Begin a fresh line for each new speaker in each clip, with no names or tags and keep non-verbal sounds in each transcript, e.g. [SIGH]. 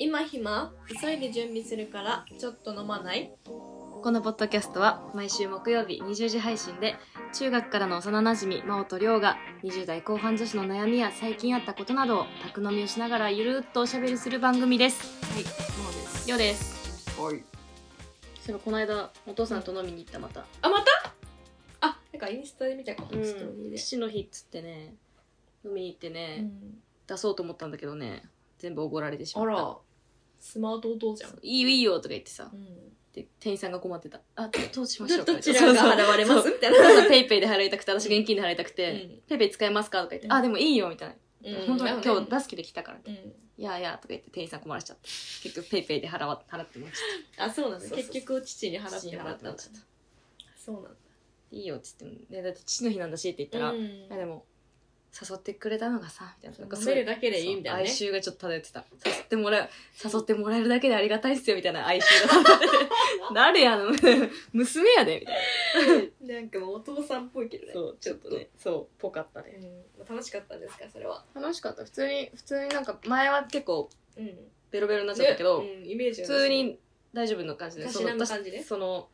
今暇？急いで準備するからちょっと飲まない？
このポッドキャストは毎週木曜日20時配信で中学からの幼なじみ真央と亮が20代後半女子の悩みや最近あったことなどを宅飲みをしながらゆるっとおしゃべりする番組です。
はいそうです。
亮です。
はい。
そういえばこの間お父さんと飲みに行ったまた。
あまた？あなんかインスタで見たかも、
うん。
ストーリーで、
父の日っつってね飲みに行ってね、
うん。
出そうと思ったんだけどね全部おごられてしまった。
あらスマート弟じゃん、
いいよいいよとか言ってさ。
うん。
で店員さんが困ってた。あどどうしましょうか。
どちらが払われます
そう
みたいな。
お父さん PayPayで払いたくて私現金で払いたくて、
うん。
PayPay使えますかとか言って、
うん。
あでもいいよみたいな、
うん。
本当今日出す気で来たから、
うん。
いやいやとか言って店員さん困らしちゃって結局 PayPayで払わ払ってもらっちゃっ
あそうなんだ。
そうそうそう。
結局父に払ってもらった。んだ
払ってもらっちゃった。
そうなんだ。
たいいよっつっても、ね、だって父の日なんだしって言ったら、
うん。
いやでも誘ってくれたのがさみたいな。なんか
飲めるだけでいいみたいなね。
そう哀愁がちょっと漂ってた。誘ってもらう誘ってもらえるだけでありがたいっすよみたいな哀愁が。漂ってて誰やの？[LAUGHS] 娘やでみたいな。[LAUGHS]
なんかもうお父さんっぽいけどね。
そうちょっとね。そうぽかったね。
うん。楽しかったんですかそれは？
楽しかった。普通に普通になんか前は結構
うん。
ベロベロになっちゃったけど、
ねうんイメージ
普通に大丈夫な感じで
たしなむ感じね
その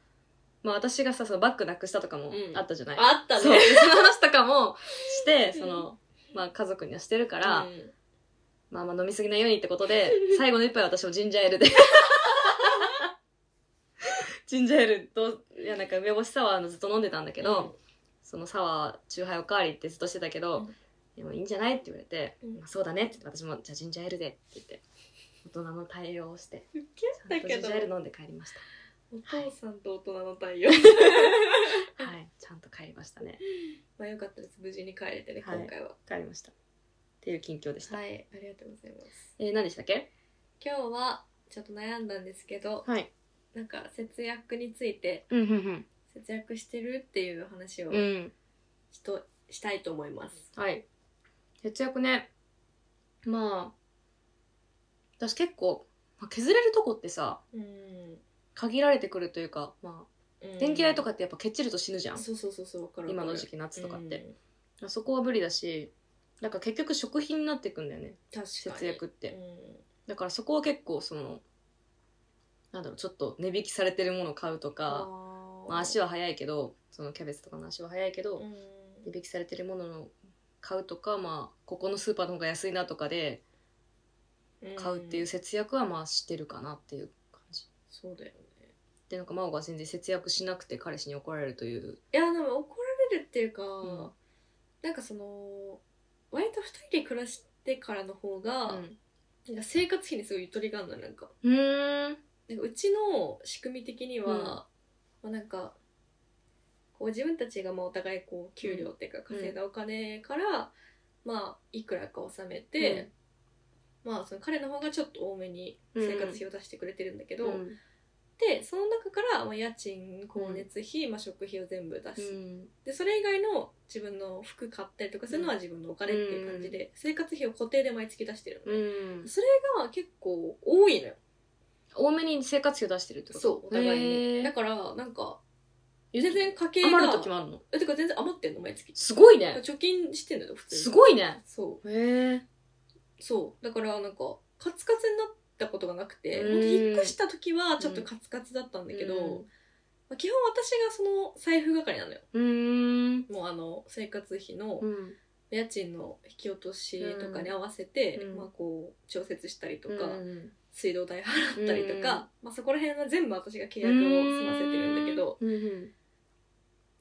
まあ私がさそのバッグなくしたとかも
うん。
あったじゃない、
あった
そう。
ね
その話とかもして
うん。
その、まあ家族にはしてるから、
うん。
まあまあ飲みすぎないようにってことで最後の一杯は私もジンジャーエールで。ジンジャーエールといやなんか梅干しサワーのずっと飲んでたんだけど、そのサワーチューハイおかわりってずっとしてたけど、
うん。
でもいいんじゃない？って言われて、
うん。
まあそうだねって言って私もじゃあジンジャーエールでって言って大人の対応をして
ウ
ち
ケ
ゃんとジンジャーエール飲んで帰りまし
お父さんと大人の対応。
たはい。ちゃんと帰りましたね。[LAUGHS]
まあよかったです。無事に帰れてね
はい。
今回は。
帰りました。っていう近況でした、
はい。ありがとうございます。
えー、何でしたっけ？
今日はちょっと悩んだんですけど
はい。
なんか節約について
うんうん
節約してるっていう話を
うん。
したいと思います。
はい。節約ね。まあ私結構、まあ、削れるとこってさ
うん
限られてくるというかまあ電気代とかってやっぱケチると死ぬじゃん、
そうそうそうそうわかる
今の時期夏とかって、
うん。
そこは無理だしなんか結局食費になってくんだよね
確かに。
節約って、
うん。
だからそこは結構そのなんだろうちょっと値引きされてるものを買うとか、
あー。
まあ、足は早いけどそのキャベツとかの足は早いけど、
うん。
値引きされてるものを買うとかまあここのスーパーの方が安いなとかで買うっていう節約はまあしてるかなっていう感じ。
そうだよね
でなんか真央が全然節約しなくて彼氏に怒られるという。
いやでも怒られるっていうか、
ん。
なんかその割と二人で暮らしてからの方が、
うん。
なんか生活費にすごいゆとりがあるのなんか。
うーん。
なんかうちの仕組み的には、
うん。
まあ、なんかこう自分たちがまあお互いこう給料っていうか稼いだお金から、まあいくらか納めて、まあその彼の方がちょっと多めに生活費を出してくれてるんだけど、
うん
でその中から、まあ、家賃光
うん。
熱費、まあ、食費を全部出す、
うん。
でそれ以外の自分の服買ったりとかするのは自分のお金っていう感じで、生活費を固定で毎月出してるのそれが結構多いのよ。
多めに生活費を出してるってこと？
そうお互い
へ
に
ー。
だからなんか全然家計が
余る時もあるの？
えてか全然余ってんの毎月。
すごいね。
貯金してんのよ普通に。
すごいね。
そ
へえ
うそう。だからなんかカツカツになったことがなくて
うん。
引っ越した時はちょっとカツカツだったんだけど、
うん。
まあ、基本私がその財布係なのよ。
うーん。
もうあの生活費の
うん。
家賃の引き落としとかに合わせて、
うん。
まあ、こう調節したりとか、
うん
水道代払ったりとか、まあ、そこら辺は全部私が契
う
約を済ませてるんだけど
うんうん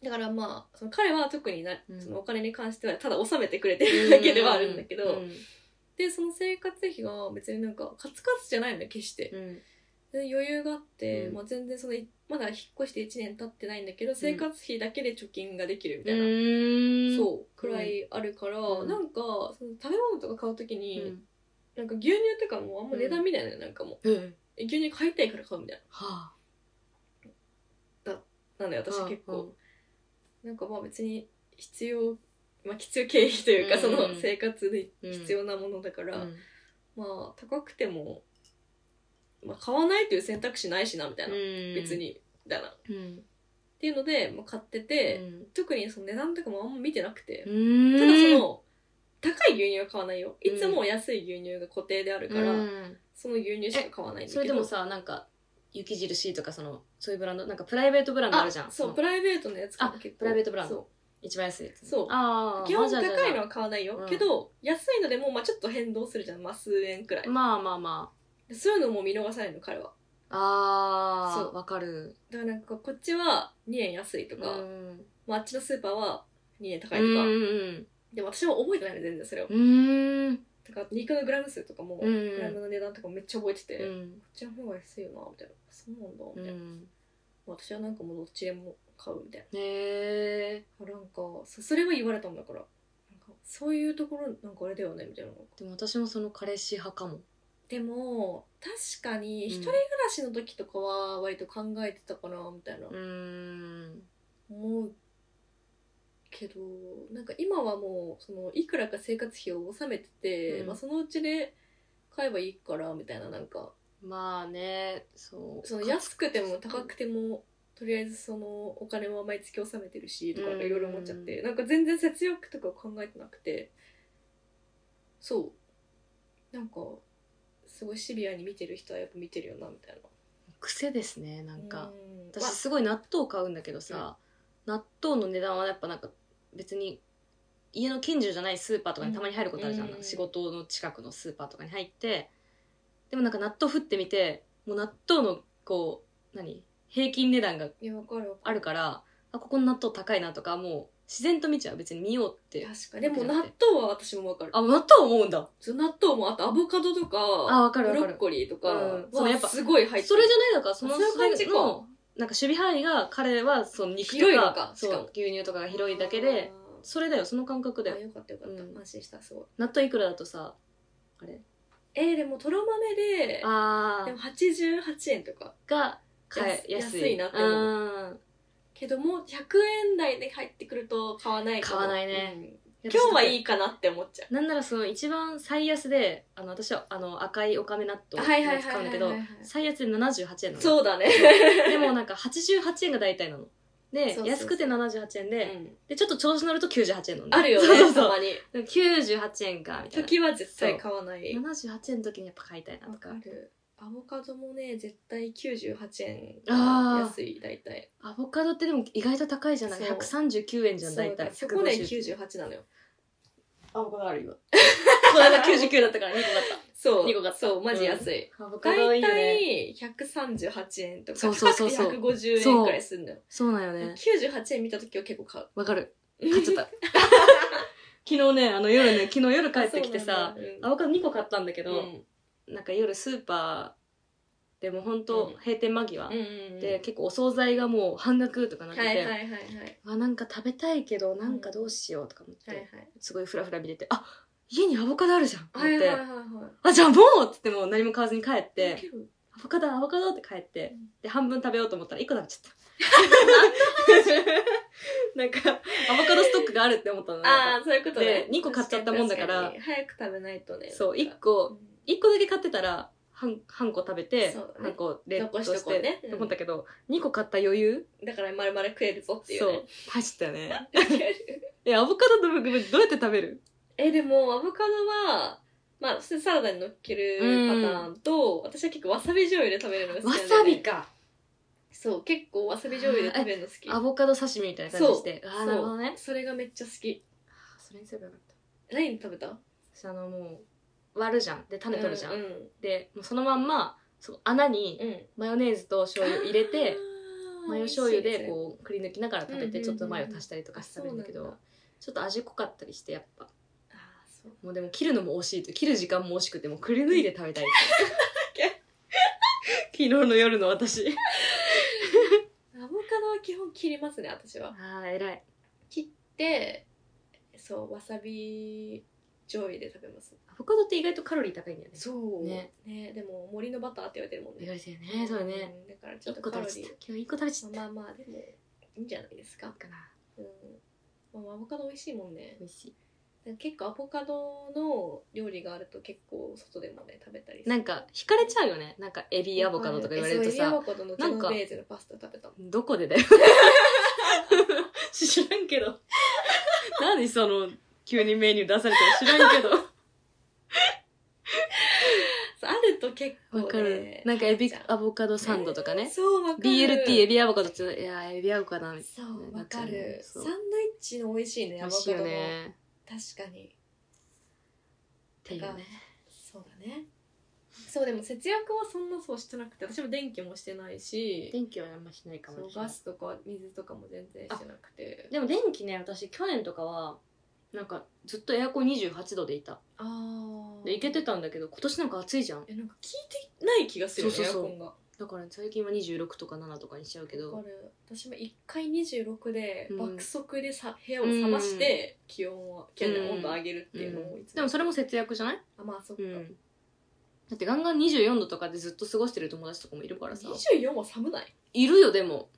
だからまあその彼は特にな
うん。
そのお金に関してはただ納めてくれてるだけではあるんだけど、
うん
でその生活費が別になんかカツカツじゃないのよ決して。
うん。
で余裕があって、
うん。
まあ、全然そのいまだ引っ越して1年経ってないんだけど生活費だけで貯金ができるみたいな、
うん。
そうくらいあるから、
うん。
なんかその食べ物とか買う時に、
うん。
なんか牛乳とかもあんま値段見ないのよ、なんかもう。牛乳買いたいから買うみたい
は
ななんだよ
あ
私結構、なんかまあ別に必要まあ必要経費というか、
うん。
その生活で必要なものだから、
うん。
まあ高くても、まあ、買わないという選択肢ないしなみたいな、
うん。
別にみたいな。っ
うん。
ていうので、まあ、買ってて、
うん。
特にその値段とかもあんま見てなくて、
うん。
ただその高い牛乳は買わないよ。いつも安い牛乳が固定であるから、
うん。
その牛乳しか買わないんだけど。
それでもさなんか雪印とかそのそういうブランドなんかプライベートブランドあるじゃん。
そう
の
プライベートのやつが
あ
結構
プライベートブランド。
そ
一番安いやつ
そう。
ああ
う基本高いのは買わないよ、
うん。
けど安いのでもまあちょっと変動するじゃん。まあ数円くらい、
まあまあま
そういうのも見逃さないの彼は。
ああ
そう。
あわかる。
だからなんかこっちは2円安いとか、
うん。
まあ、あっちのスーパーは2円高
うん
いとか、
うん
でも私は覚えてないの全然それを。
うんうん。
だから肉のグラム数とかも、
うん
グラムの値段とかもめっちゃ覚えてて、こっ
うん
ちの方が安いよなみたいな。そうなんだ
う
みたいな、
ん。
私はなんかもうどっちでも買うみたいな。
へえ
なんかそそれは言われたんだから。なんかそういうところなんかあれだよねみたいな
でも私もその彼氏派かも。
でも確かに
うん。
一人暮らしの時とかは割と考えてたかなみたいな。
うん。
思うけどなんか今はもうそのいくらか生活費を納めてて、
うん。
まあ、そのうちで買えばいいからみたいななんか。
まあねそう。
その安くても高くてもとりあえずそのお金は毎月納めてるしとか
うん。
いろいろ思っちゃってなんか全然節約とか考えてなくて。そう。なんかすごいシビアに見てる人はやっぱ見てるよなみたいな。
癖ですねなんか、
うん。
私すごい納豆買うんだけどさ、納豆の値段はやっぱなんか別に家の近所じゃないスーパーとかにたまに入ることあるじゃん、
うん。
仕事の近くのスーパーとかに入って。でもなんか納豆振ってみてもう納豆のこう何？平均値段が
いやわかるわかる。
あるからあここの納豆高いなとかもう自然と見ちゃう。別に見ようって。
確かに。でも納豆は私もわかる。
あ納豆思うんだ。
そう納豆もあとアボカドとか
あわかるわかる。
ブロッコリーとか
うん。そのやっぱ
はすごい入って
それじゃないのか。その
そういう感じか。
それのなんか守備範囲が彼はその肉とか
広いのかしかも。
そう牛乳とかが広いだけでそれだよ。その感覚だよ。
あーあよかったよかった、
うん。
安心したすごい。
納豆いくらだとさあれ？
えー、でもとろ豆で
あ
でも88円とか。
が買え
安
安い。
安いなって思う。
うん。
けども100円台で入ってくると買わないかも。
買わないね。
うん。今日はいいかなって思っちゃう。
なんならその一番最安であの私はあの赤いおかめ納豆
はいはいはい
使うんだけど最安で78円なの。
そうだね。[LAUGHS]
でもなんか88円が大体なの。で
そうそうそう。
安くて78円で、
うん。
でちょっと調子乗ると98円なのね
あるよね [LAUGHS]
そうそうそう。
たまに。
98円かみたいな。
時は絶対買わない。
78円の時にやっぱ買いたいな
わ
とか。
かるアボカドもね絶対98円
あー。
安い大体。
アボカドってでも意外と高いじゃない？
そう。
139円じゃん大体。
そこで
150
98なのよ。
アボカドある今。この間99だったから2個買っ
そう。
二個買った。
そうマジ安い、
たアボカドい
大
いよね。
体138円とか
そうそうそう。そう
高くて150円くらいするんだよ。
そう。なんよね。
98円見た時は結構買う。
わかる。買っちゃった。[LAUGHS] 昨日ねあの夜ね昨日夜帰ってきてさアボカド2個買ったんだけど、
うん
なんか夜スーパーでも本当
うん。
閉店間際、で結構お惣菜がもう半額とかなってて、
はいはいはいはい。
あなんか食べたいけどなんかどうしようとか思って、すごいフラフラ見ててあ家にアボカドあるじゃんって、
はいはいはいはい。
あじゃあもうっつってもう何も買わずに帰ってアボカドアボカドって帰って、
うん。
で半分食べようと思ったら1個食べちゃった。[LAUGHS] なんかアボカドストックがあるって思ったの
ああそういうことね。
で二個買っちゃったもんだから
早く食べないとね。
そう
なんか
1個
うん
1個だけ買ってたら半半個食べて、
そうだね。
半個冷凍
残し
し
こうね。うん
って思ったけど、2個買った余裕？
だから丸々食えるぞっていう
そう。
ね
入ったよね。[LAUGHS] えアボカドって僕どうやって食べる？
えでもアボカドはまあ普通にサラダに乗っけるパターンと、私は結構わさび醤油で食べるのが好き
わ
なんだよ、ね、
さびか。
そう結構わさび醤油で食べるの好き。
アボカド刺身みたいな感じ
そう
して。あ
そう。
あなるほどね。
それがめっちゃ好き。
それにすればよかった。
何食べた？
私あのもう割るじゃん。で種取るじゃん、
うん
でもうそのまんまそう穴に
うん、うん、
マヨネーズと醤油入れて
あー [LAUGHS]
マヨ醤油でこうくり抜きながら食べ
うんうんうん
てちょっとマヨ足したりとかして食べるんだけど
あそうなんだ。
ちょっと味濃かったりしてやっぱ。
あーそう。
もうでも切るのも惜しいと切る時間も惜しくてもうくり抜いて食べたい。[LAUGHS] [LAUGHS] 昨日の夜の私。
アボカドは基本切りますね私は。
ああ偉い。
切ってそうわさび醤油で食べます。
アボカドって意外とカロリー高いんだよね。
そう。
ね。
ね。でも森のバターって言われてるもんね。
意外とね。そうだね
んだからちょっ
1個
とカロリー。
今日1個食べちゃった。
まあまあでもいいんじゃないですか。
かな。
うん、まあ、アボカド美味しいもんね。
美味しい。
結構アボカドの料理があると結構外でもね食べたり
なんか惹かれちゃうよね。なんかエビアボカドとか言われると
えそうエビア
さ
ボカドのジェノベーゼのパスタ食べたの。
どこでだよ。[LAUGHS] 知らんけど。何その急にメニュー出されたら知らんけど。
そ [LAUGHS] うあると結構、ね、
わかる。なんかエビアボカドサンドとかね。
そうわかる。
BLT エビアボカドっていやエビ合うかなみたい
そうわかる。サンドイッチの美味しいねアボカドの
ね
確かに。
っていうね。
そうだね。そうでも節約はそんなそうしてなくて私も電気もしてないし。
電気はあんましないかもしれない。
ガスとか水とかも全然してなくて。
でも電気ね私去年とかはなんかずっとエアコン28度でいた。
ああ
でいけてたんだけど今年なんか暑いじゃん。
えなんか聞いてない気がするよね
そうそうそう。
エアコンが。
だから最近は26とか7とかにしちゃうけど。
わかる。私も一回26で
うん。
爆速でさ部屋を冷まして気温を気温の温度を上げるっていうのをいつ
でもそれも節約じゃない？
あまあそっか、
うん。だってガンガン24度とかでずっと過ごしてる友達とかもいるからさ。
24は寒ない？
いるよでも。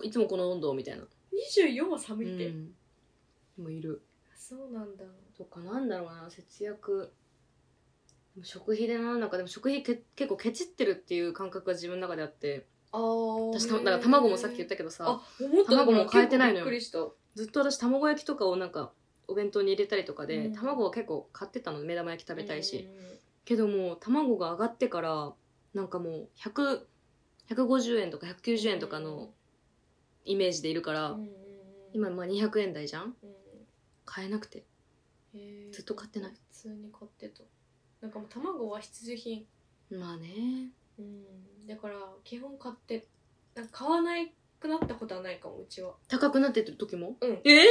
え？
いつもこの温度みたいな。
24は寒いって、
うん。でもいる
そうなんだ。
とかなんだろうな。節約。食費でななんか。でも食費け結構ケチってるっていう感覚が自分の中であって。
ああ
私ただから卵もさっき言ったけどさ。卵も変えてないのよ。ずっと私卵焼きとかをなんかお弁当に入れたりとかで、
うん。
卵を結構買ってたの。目玉焼き食べたいし、
うん
けどもう卵が上がってからなんかもう100 150円とか190円とかのイメージでいるから、
うん
今まあ200円台じゃん買えなくて。
へー。
ずっと買ってない。
普通に買ってた。なんかもう卵は必需品。
まあね。
うん。だから基本買ってなんか買わないくなったことはないかもうちは。
高くなってる時も？
うん。
ええ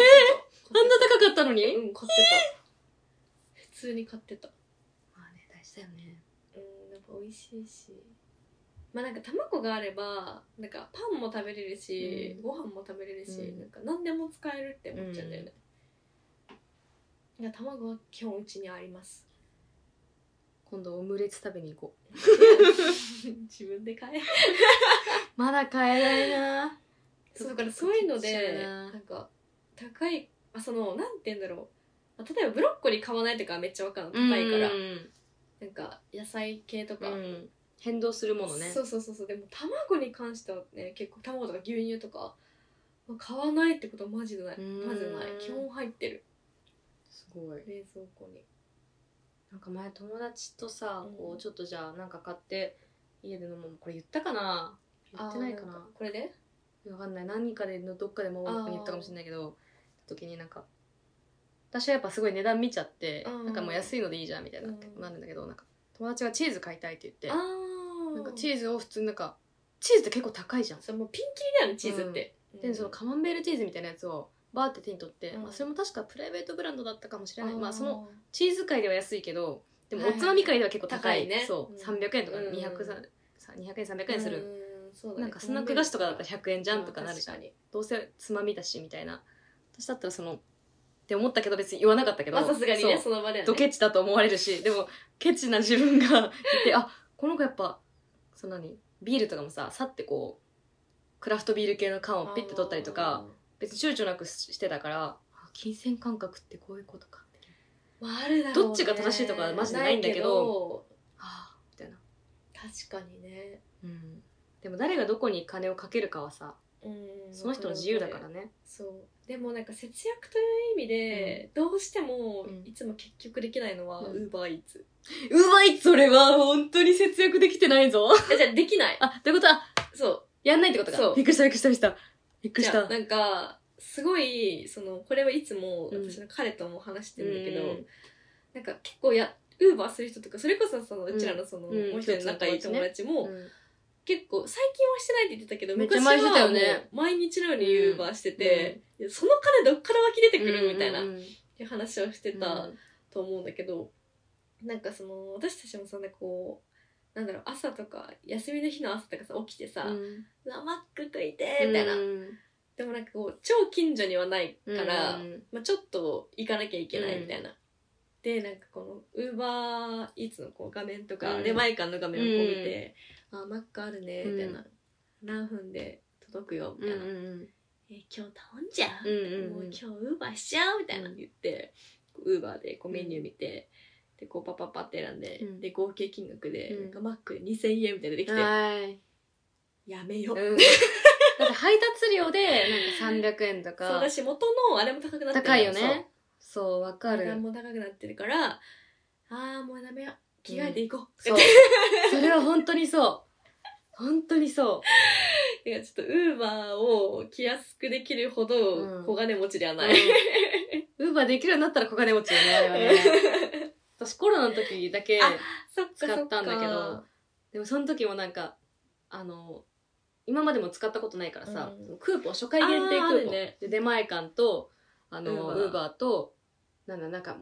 あんな高かったのに、
うん買ってた。普通に買ってた。
まあね大事だよね。
うんやっぱ美味しいし。まあなんか卵があればなんかパンも食べれるし、
うん。
ご飯も食べれるし、
うん。
なんか何でも使えるって思っちゃうんだよね、いや卵は基本うちにあります。
今度オムレツ食べに行こう。[LAUGHS]
自分で買え。
まだ買えないな。
そうだからそういうので
な
なんか高いあそのなんて言うんだろう。まあ例えばブロッコリー買わないとかはめっちゃわかるの。高いから。
うん
なんか野菜系とか、
うん。変動するものね。
そうそうそうそう。でも卵に関してはね結構卵とか牛乳とかまあ買わないってことはマジでない。
うん。
まずない。基本入ってる
すごい。
冷蔵庫に。
なんか前友達とさ、
うん。
こうちょっとじゃあなんか買って家で飲むこれ言ったかな？言ってないかな。
あーんこれで？
わかんない。何かでのどっかでも言ったかもしれないけど時になんか私はやっぱすごい値段見ちゃって
うん。
なんかもう安いのでいいじゃんみたいな
うん。
なるんだけどなんか友達がチーズ買いたいって言ってなんかチーズを普通になんかチーズって結構高いじゃん。
そうもうピンキリだよねチーズって、
でそのカマンベールチーズみたいなやつをバーって手に取って、
うん。
まあ、それも確かプライベートブランドだったかもしれない。
あー。
まあそのチーズ界では安いけどでも
はい。はい
おつまみ界では結構高い,、
高いね
そう、
うん。
300円とか
うん。
200さ200円300円する、
うん。そうだね。
なんかスナック菓子とかだったら100円じゃんとかなるじゃん、
確かに。
どうせつまみだしみたいな。私だったらそのって思ったけど別に言わなかったけど
まあさすがにね
そう。
その場ではね。
ドケチだと思われるしでもケチな自分がいてあこの子やっぱその何ビールとかもささってこうクラフトビール系の缶をピッて取ったりとか別に躊躇なくしてたからあ金銭感覚ってこういうことか
まああるだろうね。
どっちが正しいとかはマジでないんだけど。ああみたいな、
確かにね。
うん、でも誰がどこに金をかけるかはさ
うん
その人の自由だからね。
そう。でもなんか節約という意味で、どうしても
うん。
いつも結局できないのは
うん。
ウーバーイーツ
うまいそれは本当に節約できてないぞ。
えじゃあできない。
あということ？は
そう。
やんないってことか。
そう。
びっくりしたびっくりしたびっくりしたびっくりした。
なんかすごいそのこれはいつも
うん。
私の彼とも話してるんだけど、
うん。
なんか結構やウーバーする人とかそれこそそのうちらのその、
うん。
もう一人の仲いい友達も、
うん。
結構最近はしてないって言ってたけど昔は毎日のようにウーバーしてて、いやその金どっから湧き出てくるみたいな、
うんうんうん。
っていう話をしてたと思うんだけど、なんかその私たちもそんなこうなんだろう朝とか休みの日の朝とかさ起きてさ「
う
マック食いて」みたいな、
うん。
でもなんかこう超近所にはないから、
うん
まあ、ちょっと行かなきゃいけないみたいな。でなんかこのウーバーイーツのこう画面とか、
うん
出前館の画面をこう見て「あマックあるね」みたいな、
うん。
何分で届くよ」みたいな「
うんうん
え今日頼んじゃう」もう今日ウーバーしちゃう」みたいな
うん
言って、ウーバーでこうメニュー見て、でこうパッパッパって選んで、
うん。
で合計金額で、
うん。
なんかマックで2000円みたいなのできて、
はい。
やめよう、
うん。だって配達料でなんか300円と
そう
か
だし元のあれも高くなってる
高いよね。そう。わか
値段
る
も高くなってるからああもうダメや着替えていこう、
そう。[LAUGHS] それは本当にそう。本当にそ
いやちょっとウーバーを着やすくできるほ
うん。
ど小金持ちでは
う
ない、
ウーバーできるようになったら小金持ちよねあれはね私コロナの時だけ使ったんだけどでもその時もなんかあの今までも使ったことないからさ、
うん。
クーポン初回限定ク
あー
ポン、
るね。
で出前館とあの
ウーバー
となんだなんか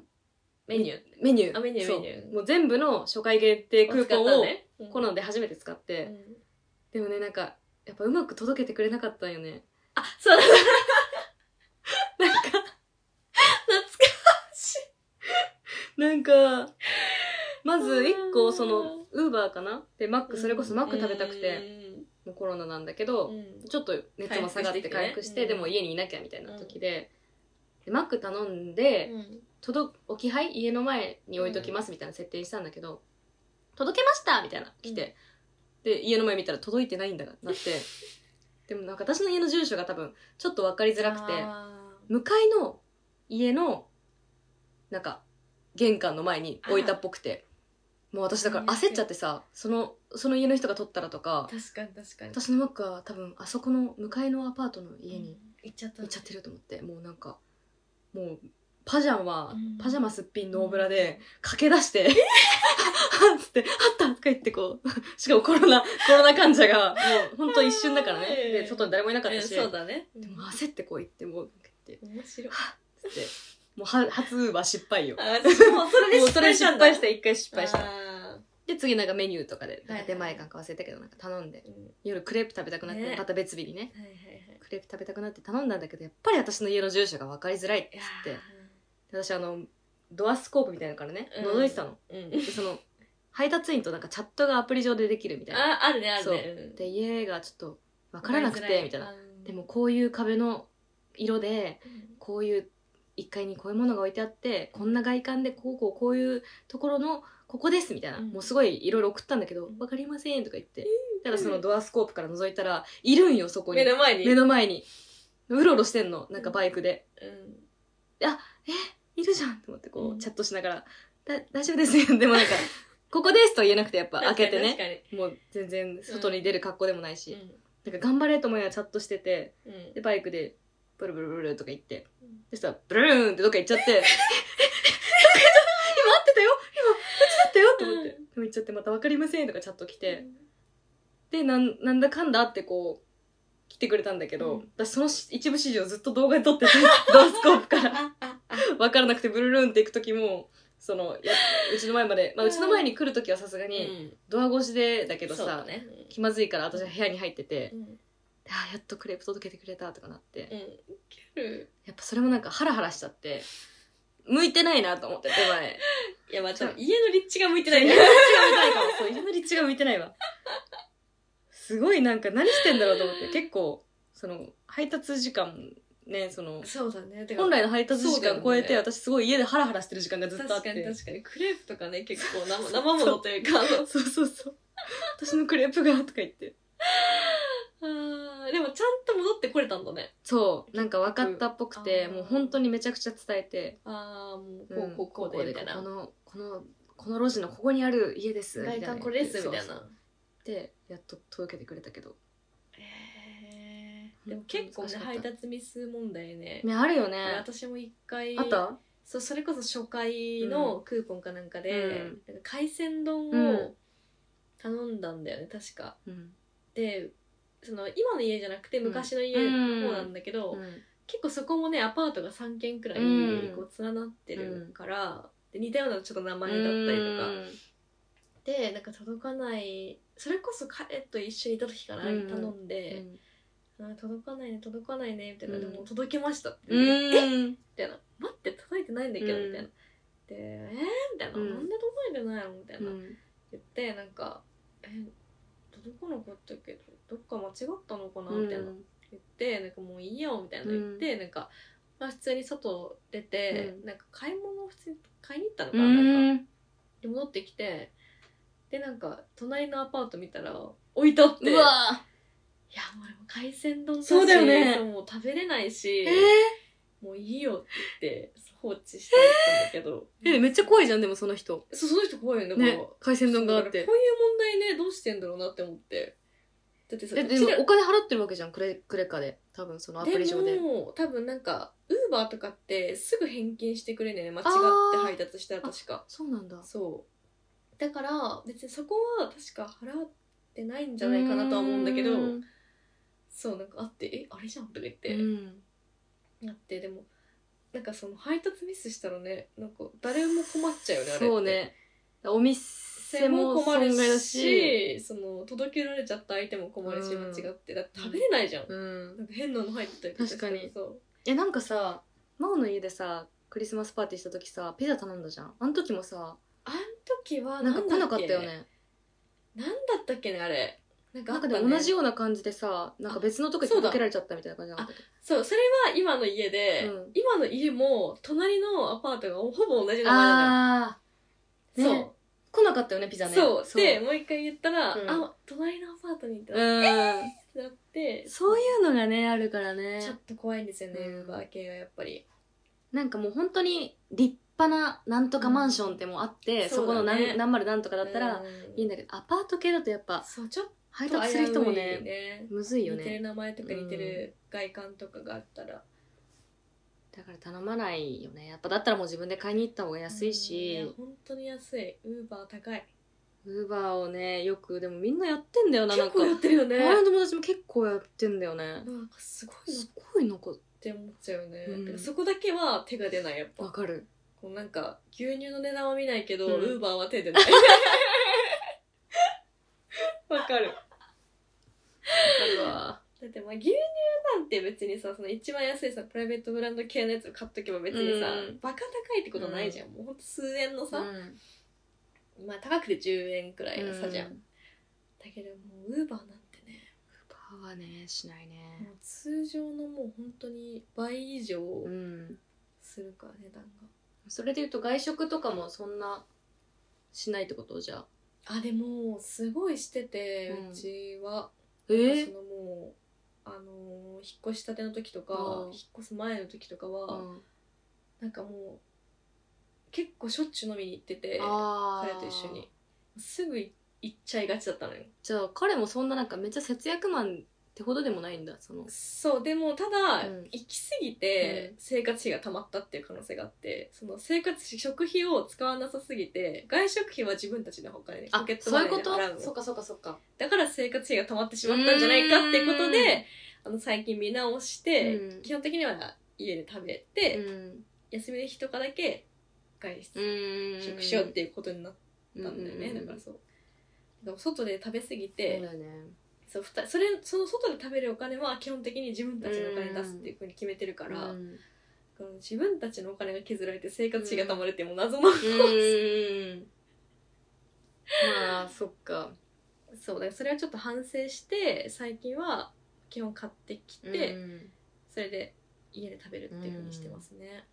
メニュー。
メニュー。
あメニューメニュー。
もう全部の初回限定クーポンを
ね、
コロナで初めて使って、でもねなんかやっぱうまく届けてくれなかったんよね。
あそうだ
なんか
懐かしい
なんかまず1個そのウーバーかな？でマックそれこそマック食べたくて、もうコロナなんだけど、
うん。
ちょっと熱も下がって回
回復して
でも家にいなきゃみたいな時で,、でマック頼んで、
うん。
届置き配家の前に置いときますみたいな設定にしたんだけど、届けましたみたいな来て、で家の前見たら届いてないんだなって。[LAUGHS] でもなんか私の家の住所が多分ちょっと分かりづらくて
あ
向かいの家のなんか玄関の前に置いたっぽくて。もう私だから焦っちゃってさそのその家の人が取ったらとか
ー確かに確かに。
私のマックは多分あそこの向かいのアパートの家に
行っちゃった。
行っちゃってると思って。もうなんかもうパジャマ、
うん。
パジャマすっぴんノーブラで駆け出して、はっつって、あったとか言ってこう、しかもコロナ、コロナ患者がもう本当一瞬だからね。
ええ
で、外に誰もいなかったし、
うんそうだね。
でも焦ってこう言って、もう、って、
面白い。
つって、もうは初ウーバー失敗よ。
あ私もうそれで
もうそれ失敗して
い
一回失敗した。
あ
で、次なんかメニューとかで、
はいはい
出前館か忘れたけど、なんか頼んで、
ーうん。
夜クレープ食べたくなって、
ね。
また別日にね、
はいはいはい。
クレープ食べたくなって頼んだんだけど、やっぱり私の家の住所が分かりづらいっつって、で私あの、ドアスコープみたいなのからね、
うん。
覗いてたの。
ーうん。
で、その、配達員となんかチャットがアプリ上でできるみたいな。
ああるねあるね。う。ん。
で、家がちょっと分からなくて、みたいな。
うん
でもこういう壁の色で、
うん。
こういう1階にこういうものが置いてあってこんな外観でこうこうこういうところのここですみたいな、
うん。
もうすごいいろいろ送ったんだけど「
うん
わかりません」とか言って、ただそのドアスコープから覗いたらいるんよそこに。
目の前に。
目の前に。うろうろしてんのなんかバイクで。
うん「
えいるじゃん」と思ってこう、
うん。
チャットしながら「だ大丈夫ですよ」[LAUGHS] でもなんか「ここです」とは言えなくてやっぱ開けてね。もう全然外に出る格好でもないし、
に
なんか頑張れと思いながらチャットしててでバイクでブルブルブルとか言って。
うん。
でさブルーンってどっか行っちゃって。っ [LAUGHS] 今合ってたよ。今こっちだったよと思って、
うん。
でも行っちゃってまた分かりませんとかチャット来て、でなんなんだかんだってこう来てくれたんだけど、
うん。
私そのし一部始終ずっと動画で撮ってて [LAUGHS] ドアスコープから。分からなくてブルルーンって行く時もそのやうちの前まで、まあ、うちの前に来る時はさすがに、ドア越しでだけどさ、
ね。
気まずいから私は部屋に入ってて、
うん。
であーやっとクレープ届けてくれたとかなって、
うんウケる。
やっぱそれもなんかハラハラしちゃって向いてないなと思って手前。[LAUGHS]
いやまあ多分家の立地が向いてない。
家
ね
の立地が向いてないかも。そう家の立地が向いてないわ。すごいなんか何してんだろうと思って。結構その配達時間ねその
そうだね。てか
本来の配達時間超えて、
そうだよね。
私すごい家でハラハラしてる時間がずっとあっ
確かに
て
確かにクレープとかね結構生生ものというか。あの
そうそうそう。私のクレープがとか言って。
あ [LAUGHS] ーでもちゃんと戻ってこれたんだね。
そう。なんか分かったっぽくて
あー。
もう本当にめちゃくちゃ伝えて。
ああもうこうこうこうでみたいな。
ここのこのこの路地のここにある家ですみたいな。
外観これですみたいな。
でやっと届けてくれたけど。
へー。でも結構ね
難しかった。
配達ミス問題ね。
ねあるよね。
私も一回
あった？
そうそれこそ初回のクーポンかなんかで、
うん。
なんか海鮮丼
うん。
を頼んだんだよね確か。
うん。
でその今の家じゃなくて昔の家の方なんだけど、
うん。
結構そこもねアパートが3軒くらい
うん。
こう連なってるから、で似たようなちょっと名前だったりとか、でなんか届かないそれこそ彼と一緒にいた時かな、
うん。
頼んで、あ届かないね届かないねみたいな、
うん。
でも届きました。って、
うん。
えみ
うん
たいな。待って届いてないんだけど、
うん。
みたいな。でえー、みたいな、
うん。
なんで届いてないの？みたいな、
うん。
言ってなんかえ届かなかったけどどっか間違ったのかな？みたいな、言ってなんかもういいよみたいな。言って、なんか、まあ、普通に外出て、
うん。
なんか買い物を普通に買いに行ったのか
う
な,、なんか。
ん
で戻ってきてでなんか隣のアパート見たら置いてあって
うわ
いやもう海鮮丼だし
そうだよね。
もう食べれないし、
え
もういいよって言って放置したりしたんだけど。
えめっちゃ怖いじゃんでもその人。
そうその人怖いよね
ね海鮮丼があって。
こういう問題ねどうしてんだろうなって思ってだってさ
えでもお金払ってるわけじゃんクレクレカで。多分そのアプリ上で。
でも多分なんかウーバーとかってすぐ返金してくれんね。間違って配達したら確か。
そうなんだ。
そう。だから別にそこは確か払ってないんじゃないかなとは思うんだけど
うん。
そうなんかあって「えあれじゃん」とか言って、
うん。
なってでもなんかその配達ミスしたらねなんか誰も困っちゃうよねあれって。
そうね。お店
店
も
も困るし
し
その届けられちゃった相手も困るし
うん。
間違って。だって食べれないじゃん、
うん。
なんか変なの入ってたり
確かに。
そう
えなんかさ真央の家でさクリスマスパーティーした時さピザ頼んだじゃん。あの時もさ
あん時は
なんか来なかったよ
ね。
ね
なんだったっけねあれ。なんかあ
なんかでも同じような感じでさなんか別のとこに
そうだ。
届けられちゃったみたいな感じなかったっけ
そうそれは今の家で、
うん。
今の家も隣のアパートがほぼ同じ名前な
ああ
の。よ、
ね来なかったよねピザね。
そう。でもう一回言ったら、
うん。
あ隣のアパートに行った。
う
ら、
ん
ってなって。
そういうのがねあるからね。
ちょっと怖いんですよね、
うん。
ウーバー系はやっぱり。
なんかもう本当に立派ななんとかマンションってもうあって、
うん。
そこの
そうだね。
何何丸なんとかだったら
うん。
いいんだけど、アパート系だとやっぱ
そうちょっ
配
と
達する人もね
ね。
むずいよ
似てる
ね
名前とか似てる外観とかがあったら、
だから頼まないよね。やっぱだったらもう自分で買いに行った方が安い
うん本当に安い。ウーバー高い。
ウーバーをねよくでもみんなやってんだよななんか。
結構やってるよね。
周りの友達も結構やってんだよね。
なんかすごい
すごいなんか。
て思っちゃうよね、
うん。
そこだけは手が出ないやっぱ。
わかる。
こうなんか牛乳の値段は見ないけど、
うん。
ウーバーは手出ない。[LAUGHS] [LAUGHS] [LAUGHS] わかるまあ牛乳なんて別にさその一番安いさプライベートブランド系のやつを買っとけば別にさ、
うん
バカ高いってことないじゃん、もうほんと数円のさ、
うん。
まあ高くて10円くらいの差じゃん、
うん。
だけどもうウーバーなんてね。
ウーバーはねしない
も
ね
う通常のもう本当に倍以上
うん。
するから値段が、
それでいうと外食とかもそんなしないってこと？じゃあ。
あでもすごいしてて、
う
うんちは。
えー
そのもうあのー引っ越したての時とか、
うん。
引っ越す前の時とかは、
うん。
なんかもう結構しょっちゅう飲みに行ってて
あー。
彼と一緒に。すぐ行っちゃいがちだったのよ。
じゃあ彼もそんななんかめっちゃ節約マンってほどでもないんだその。
そうでもただ、
うん。
行き過ぎて生活費が溜まったっていう可能性があってその生活費食費を使わなさすぎて外食費は自分たちで他にポケットマネーで払うの。
そっかそっかそっか。
だから生活費が溜まってしまったんじゃないかってこと
うん。
であの最近見直して、
うん。
基本的には家で食べ
う
て、
ん。
休みの日とかだけ外出
うん。
食しようっていうことになったんだよね、
うん
だからそう。でも外で食べ過ぎ
そう
てそうふたそれその外で食べるお金は基本的に自分たちのお金出すっていうふうに決めてるから、自分たちのお金が削られて生活費が貯まるってもう謎の、
うん。まあそっか。
そうだからそれはちょっと反省して最近は基本買ってきて、
うん。
それで家で食べるっていうふうにしてますね、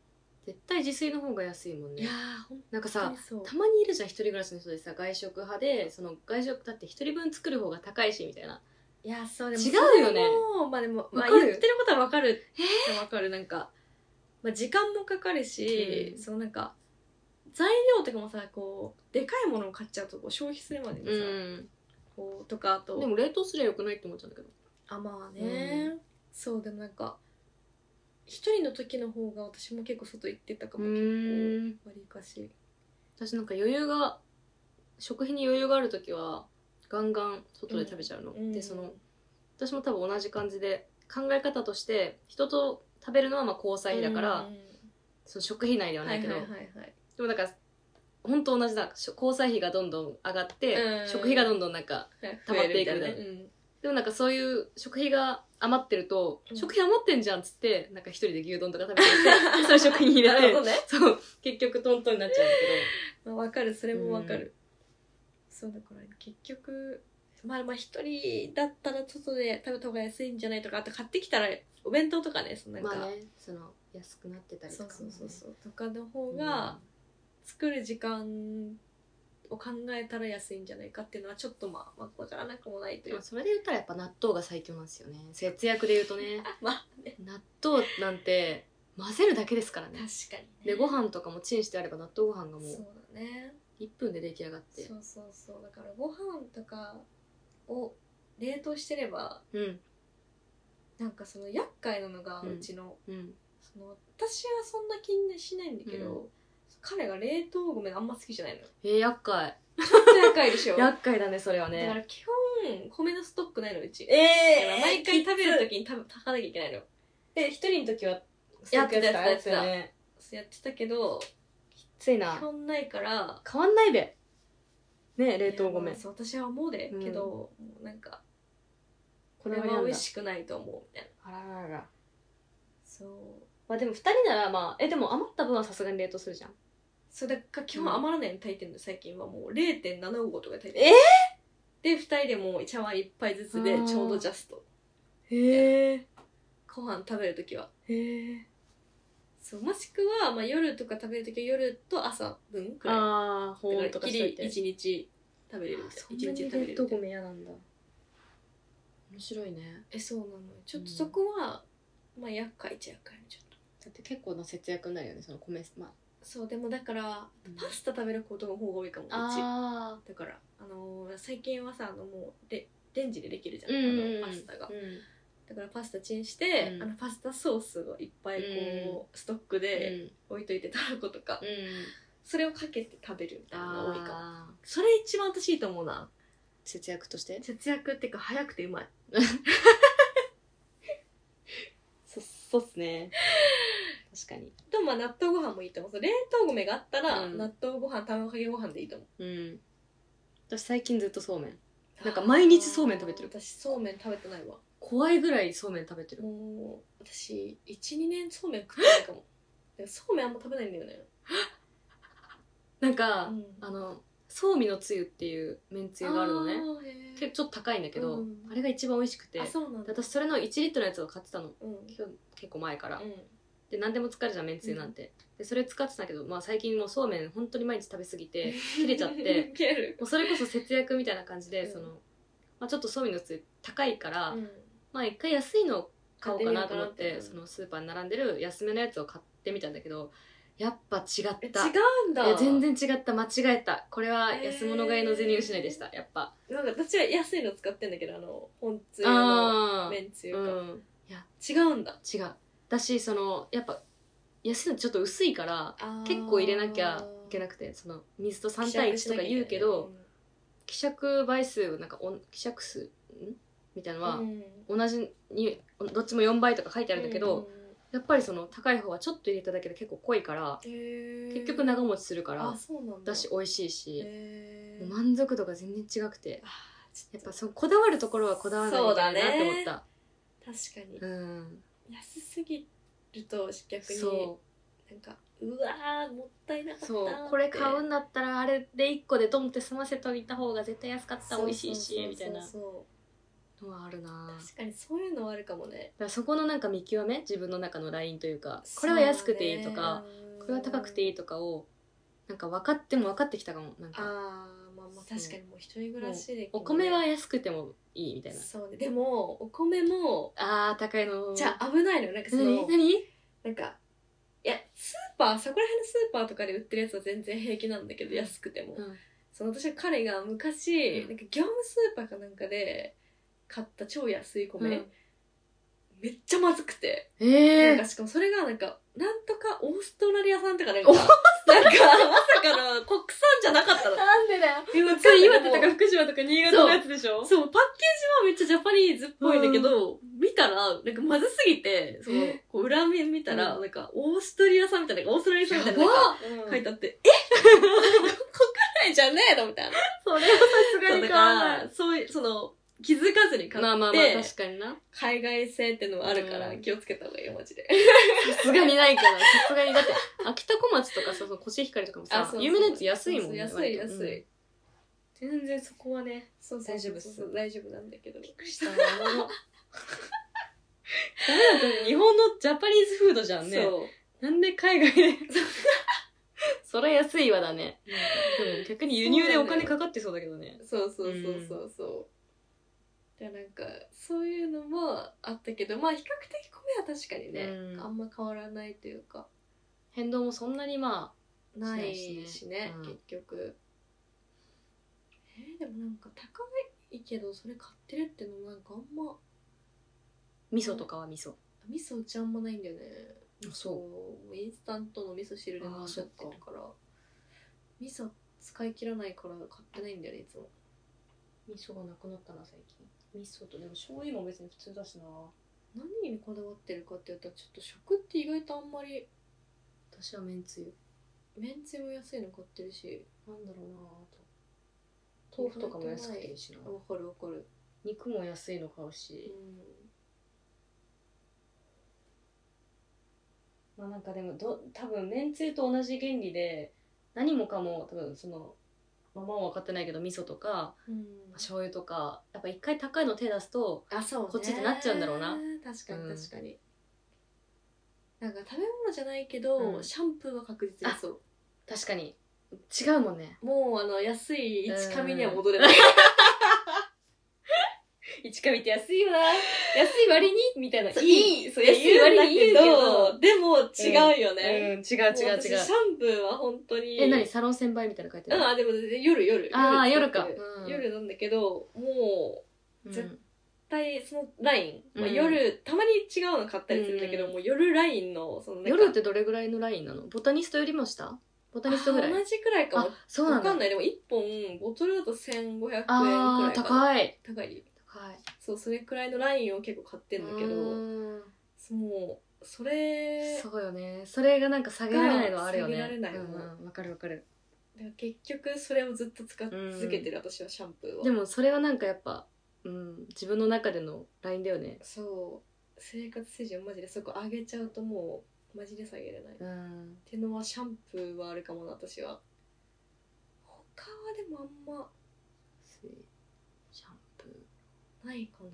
絶対自炊の方が安いもんね。
いやーほん
なんかさたまにいるじゃん一人暮らしの人でさ外食派でその外食だって一人分作る方が高いしみたいな。い
やそうでも
違うよね。
それもまあでも、まあ、言ってることはわかる。わかるなんか、まあ、時間もかかるし、
うん。
そのなんか材料とかもさこうでかいものを買っちゃうとこう消費するまでにさ、
うん。
こうとかあと。
でも冷凍すりゃよくないって思っちゃうんだけど
あまあね、そうでもなんか一人の時の方が私も結構外行ってたかも
うーん。
結構わりかし。
私なんか余裕が食費に余裕がある時はガンガン外で食べちゃうの、
うん。
でその私も多分同じ感じで考え方として人と食べるのはまあ交際費だから、
うん
その食費内ではないけど、
はいはいはいはい。
でもなんか本当同じだし交際費がどんどん上がって、
うん。
食費がどんどんなんか溜まっていくみたいな。
増えるみたいな。ね
でもなんかそういう食費が余ってると、
うん。
食費余ってんじゃんっつってなんか一人で牛丼とか食べててそれ食費に入れて
なるほどね。
そう結局トントンになっちゃうんだけど。
まあ、わかるそれもわかる、そうだから結局まあまあ一人だったら外で食べた方が安いんじゃないとかあと買ってきたらお弁当とかねそのなんか、
まあねその安くなってたりと
そう
かもね。
そうそうそうとかの方が作る時間を考えたら安いんじゃないかっていうのはちょっとまあ、まあ、わからなくもないという。
それで言ったらやっぱ納豆が最強なんですよね。節約で言うとね。[LAUGHS]
まあね。
納豆なんて混ぜるだけですからね。
確かにね。
でご飯とかもチンしてあれば納豆ご飯がも
そう
う
だね。
1分で出来上がって。
そうそうそう。だからご飯とかを冷凍してれば
うん。
なんかその厄介なのが
うん
うちの,、
うん。
その私はそんな気にしないんだけど、
うん
彼が冷凍米があんま好きじゃないのよ。
えー、厄介。
ちょっと厄介でしょ？だ
厄介だねそれは
か
ね
ら基本米のストックないのうち、
え
だから毎回食べる時に食べ炊かなきゃいけないの
え一人の時は
やってたやってた
よね。
そうやってたけど
きつい
基
な
本ないから。
変わんないべ。ね冷凍米。
あそう私は思うで、
うん。
けどもうなんかこれは美味しくないと思うみたいな。
あららら。
そう。
まあでも2人ならまあえでも余った分はさすがに冷凍するじゃん
それだから基本余らないように炊いてるの最近はもう。0.75とかで炊いて
え
るで2人でもう茶碗一杯ずつでちょうどジャスト。
へえ
ご飯食べる時は。
へえ
そうもしくは、まあ、夜とか食べる時は夜と朝分くらい。
ああ保温
だからギリ
とかしといて。
1日食べれる一日で食べれるみたい
嫌なんだ。面白いね。
えそうなの？よちょっとそこは、まあ厄介っちゃ厄介ちょっと。
だって結構な節約になるよねその米ま
そうでもだから
うん。
パスタ食べることの方が多いかもうち。
あ
だからあのー最近はさあのもうレレンジでできるじゃん、
うんうん
のパスタが。
うん。
だからパスタチンして、
うん。
あのパスタソースをいっぱいこう、ストックで
うん。
置いといてたらことか、
うん。
それをかけて食べるみたいなのが多いかも。
あー。
それ一番私いいと思うな。
節約として？
節約っていうか早くてうまい。[LAUGHS]
そそうっすね確かに。
とまあ納豆ご飯もいいと思う。そう冷凍米があったら、
うん。
納豆ご飯卵かけご飯でいいと思う。
うん。私最近ずっとそうめん。なんか毎日そうめん食べてる。
私そうめん食べてないわ。
怖いぐらいそうめん食べてる。
もう私12年そうめん食ってないかも。[GASPS] でもそうめんあんま食べないんだよね。[LAUGHS]
なんか、
うん。
あのそうみのつゆっていうめんつゆがあるのね。ちょっと高いんだけど、
うん
あれが一番美味しくて。
あそうなんだ。
私それの1リットルのやつを買ってたの。
うん。うん
今日結構前から、で何でも使えるじゃんめんつゆなんて、でそれ使ってたけど、まあ、最近もうそうめん本当に毎日食べ過ぎて切れちゃって [LAUGHS] もうそれこそ節約みたいな感じで、
うん。
そのまあ、ちょっとそうめんのつゆ高いから、
うん。
まあ一回安いのを買おうかなと思っ
て
そのスーパーに並んでる安めのやつを買ってみたんだけどやっぱ違っ
え
た
違うんだ。
いや全然違った。間違えた。これは安物買いの銭失いでしたやっぱ。
なんか私は安いの使ってんだけどあの本つゆの
あ
めんつゆ
う
が、
ん。いや
違うんだ。
違うだしそのやっぱ安いのちょっと薄いから結構入れなきゃいけなくてその水と3対1とか言うけど希釈倍数なんかお希釈数ん？みたいなのは同じにどっちも4倍とか書いてあるんだけど、やっぱりその高い方はちょっと入れただけで結構濃いから結
結
局長持ちするから
だ。
だし美味しいし満足度が全然違くてやっぱそうこだわるところはこだわらないといけないなって思った。
確かに。
うん
安すぎると逆に
そ
なんかうわーもったいなかった
うそう。これ買うんだったらあれで1個でドンって済ませといた方が絶対安かった美味しいしみたいな。
そ
のはあるな。だか
確かにそういうのはあるかもね。
らそこのなんか見極め？自分の中のラインというか。これは安くていいとか、これは高くてい
い
いとかをなんか分かっても分かってきたかもなんか。
あ確かにもう一人暮らしで
お米は安くてもいいみたいな。
そうね。でもお米も
あー高いの。
じゃあ危ないのよ。なんかその
何？何？
なんかいやスーパーそこら辺のスーパーとかで売ってるやつは全然平気なんだけど安くても、
うん。
その私は彼が昔、
うん。
なんか業務スーパーかなんかで買った超安い米、
うん。
めっちゃまずくて、
ええ
なんかしかもそれがなんかなんとかオーストラリア産とかなんかなんかまさかの国産じゃなかったの。
なんでだよ。普通岩手とか福島とか新潟のやつでしょ？
そう、パッケージはめっちゃジャパニーズっぽいんだけど、見たら、なんかまずすぎて、その
え、
こう裏面見たら、
うん。
なんか、オーストリア産みたいな、オーストラリア産みたいな、
や
なんか
ば
書いてあって、え？[LAUGHS] 国内じゃねえの？みたいな。
それはさすがに買わない。
ら、そういう、その、気づかずに買って、
まあまあまあ確かにな。
海外製ってのもあるから、
うん。
気をつけた方がいいよ、マジで。
さすがにないからさすがにだって秋田小町とかさそのコシヒカリとかもさ
あそうそう
有名なやつ安いもんね
安い、安い。
全然そこはね
そうそう
大丈夫っす。
そう大丈夫なんだけど。
ダメだ日本のジャパニーズフードじゃんね。
そう。
なんで海外で？[LAUGHS] それ安いわだね。でも逆に輸入でお金かかってそうだけどね。
そうそうそうそうそう。でなんかそういうのもあったけどまあ比較的米は確かにね、
うん。
あんま変わらないというか。
変動もそんなにま
ない
しないし
しね。
ねうん。
結局。えーでもなんか高いけどそれ買ってるってのもなんかあんま。
あ味噌とかは味噌。
味噌うちあんまないんだよね。
あそう。
インスタントの味噌汁で飲んじゃってるから。味噌使い切らないから買ってないんだよねいつも。
味噌がなくなったな最近味噌とでも醤油も別に普通だしな。
何にこだわってるかって言ったらちょっと食って意外とあんまり。
私はめんつゆ。
めんつゆも安いの買ってるし
なんだろうなあと。豆腐とかも安くていいしな。
わかるわかる。
肉も安いの買う
う
し、
ん。
まあなんかでもど多分めんつゆと同じ原理で何もかも多分そのママは分かってないけど味噌とか
うん。
醤油とかやっぱ一回高いの手出すと
あそうね。
こっちってなっちゃうんだろうな。
確か
うん。
に確かに、なんか食べ物じゃないけど、
うん。
シャンプーは確実にそう。
確かに。違うもんね。
もうあの安い一紙には戻れない、
一紙って安いよな。安い割に？みたいな。いい
そう
安い割に言うけど
でも違うよ
うん
ね、
違う
も
違う違う。
私シャンプーは本当に。
え何？サロン専売みたいなの書いてる
うんあでも夜夜
あー
夜
か。うん。
夜なんだけどもう
うん
絶対そのライン、まあ、
うん
夜たまに違うの買ったりするんだけど、
うん。
もう夜ラインのその
夜ってどれぐらいのラインなの？ボタニストよりも下？ボタニストぐらい？
あ同じくらいかも。
あそうな
わかんない。でも1本ボトルだと1500円くらい
高い。
高い
高い。
そうそれくらいのラインを結構買ってんだけど
うん。
もうそれ
そうよね。それがなんか下げられないのはあるよね。
下げられない
うんうんわかるわかる。
結局それをずっと使い続けてる、私はシャンプーを。
でもそれはなんかやっぱ、うん、自分の中でのラインだよね。
そう。生活水準マジでそこ上げちゃうともうマジで下げれない、っ
うん。
ていうのはシャンプーはあるかもな私は。他はでもあんま
シャンプ
ないかな。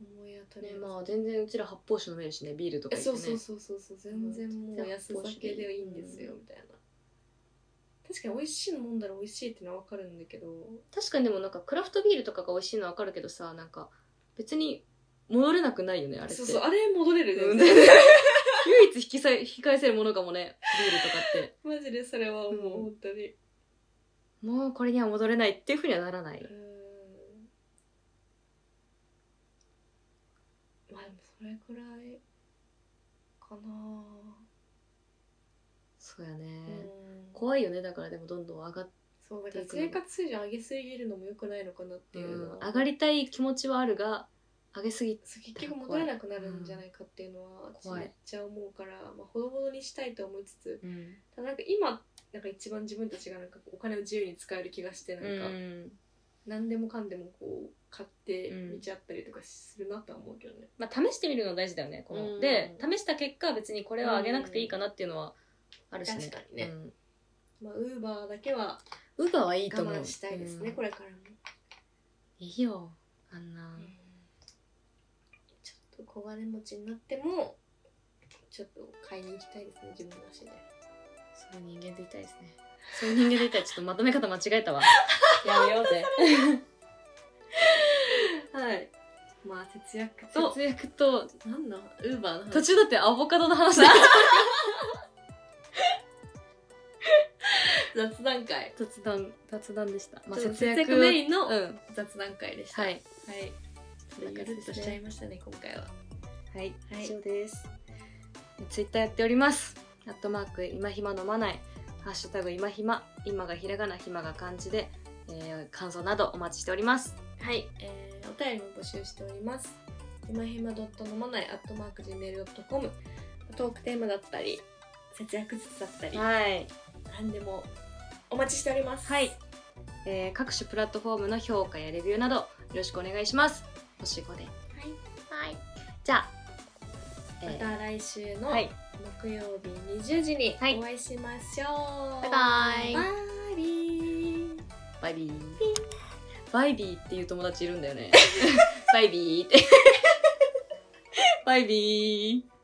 思い当たり
ーねまあ全然うちら発泡酒飲めるしねビールとかね。
そうそうそうそうそう。全然もう安酒でいいんですよみたいな。確かに美味しいの飲んだら美味しいってのは分かるんだけど。
確かにでもなんかクラフトビールとかが美味しいのはわかるけどさなんか別に戻れなくないよねあれって。
そうそうあれ戻れる
うん。
全 [LAUGHS] 然
唯一引きさ引き返せるものかもねビールとかって。[LAUGHS]
マジでそれはもう
うん。
本当に
もうこれには戻れないっていうふうにはならない、
うん。まあでもそれくらいかな。
そうやね、
うん。
怖いよね。だからでもどんどん上がっ
そうだから生活水準上げすぎるのも良くないのかなっていうのは、
上がりたい気持ちはあるが上げすぎ
結局戻れなくなるんじゃないかっていうのは私
怖い。
めっちゃ思うから、まあ、ほどほどにしたいと思いつつ
うん、
ただなんか今なんか一番自分たちがなんかお金を自由に使える気がしてなんか、何でもかんでもこう買って見ちゃったりとかするなとは思うけどね、
まあ試してみるの大事だよねこの、
うん。
で試した結果別にこれは上げなくていいかなっていうのはあるしね。
確かにね。まあウーバーだけは
ウーバーはいいと思う。
我慢したいですね、
うん。
これからも、
いいよあんな、
ちょっと小金持ちになってもちょっと買いに行きたいですね自分の足で
そう人間でいたいですね。そういう人間でいたいちょっとまとめ方間違えたわ。[LAUGHS] やめようぜ。
はい。まあ節約。と
節約と
なんだ？ウーバーの話。
途中だってアボカドの話だ。[LAUGHS]
雑談会。
雑談雑談でした、まあ、節約
メインの
うん。
雑談会でした。
はい。
はい。ちょっとしちゃいましたね今回は。
はい、
はい。
以上です。ツイッターやっておりますアットマーク今暇飲まないハッシュタグ今暇今がひらがな暇が漢字で、えー感想などお待ちしております。
はい、えー、お便りも募集しております。今ひまドット飲まないアットマーク Gmail.com トークテーマだったり節約術だったり
はい、
何でもお待ちしております。
はい。えー各種プラットフォームの評価やレビューなどよろしくお願いします。星5で。
はい、はい、
じゃあ、
ま
え。ー
た来週の
はい。
木曜日20時に
はい。
お会いしましょう、
バイバイ。
バイビー
バイビー。バイビーっていう友達いるんだよね。[LAUGHS] バイビーって。バイビー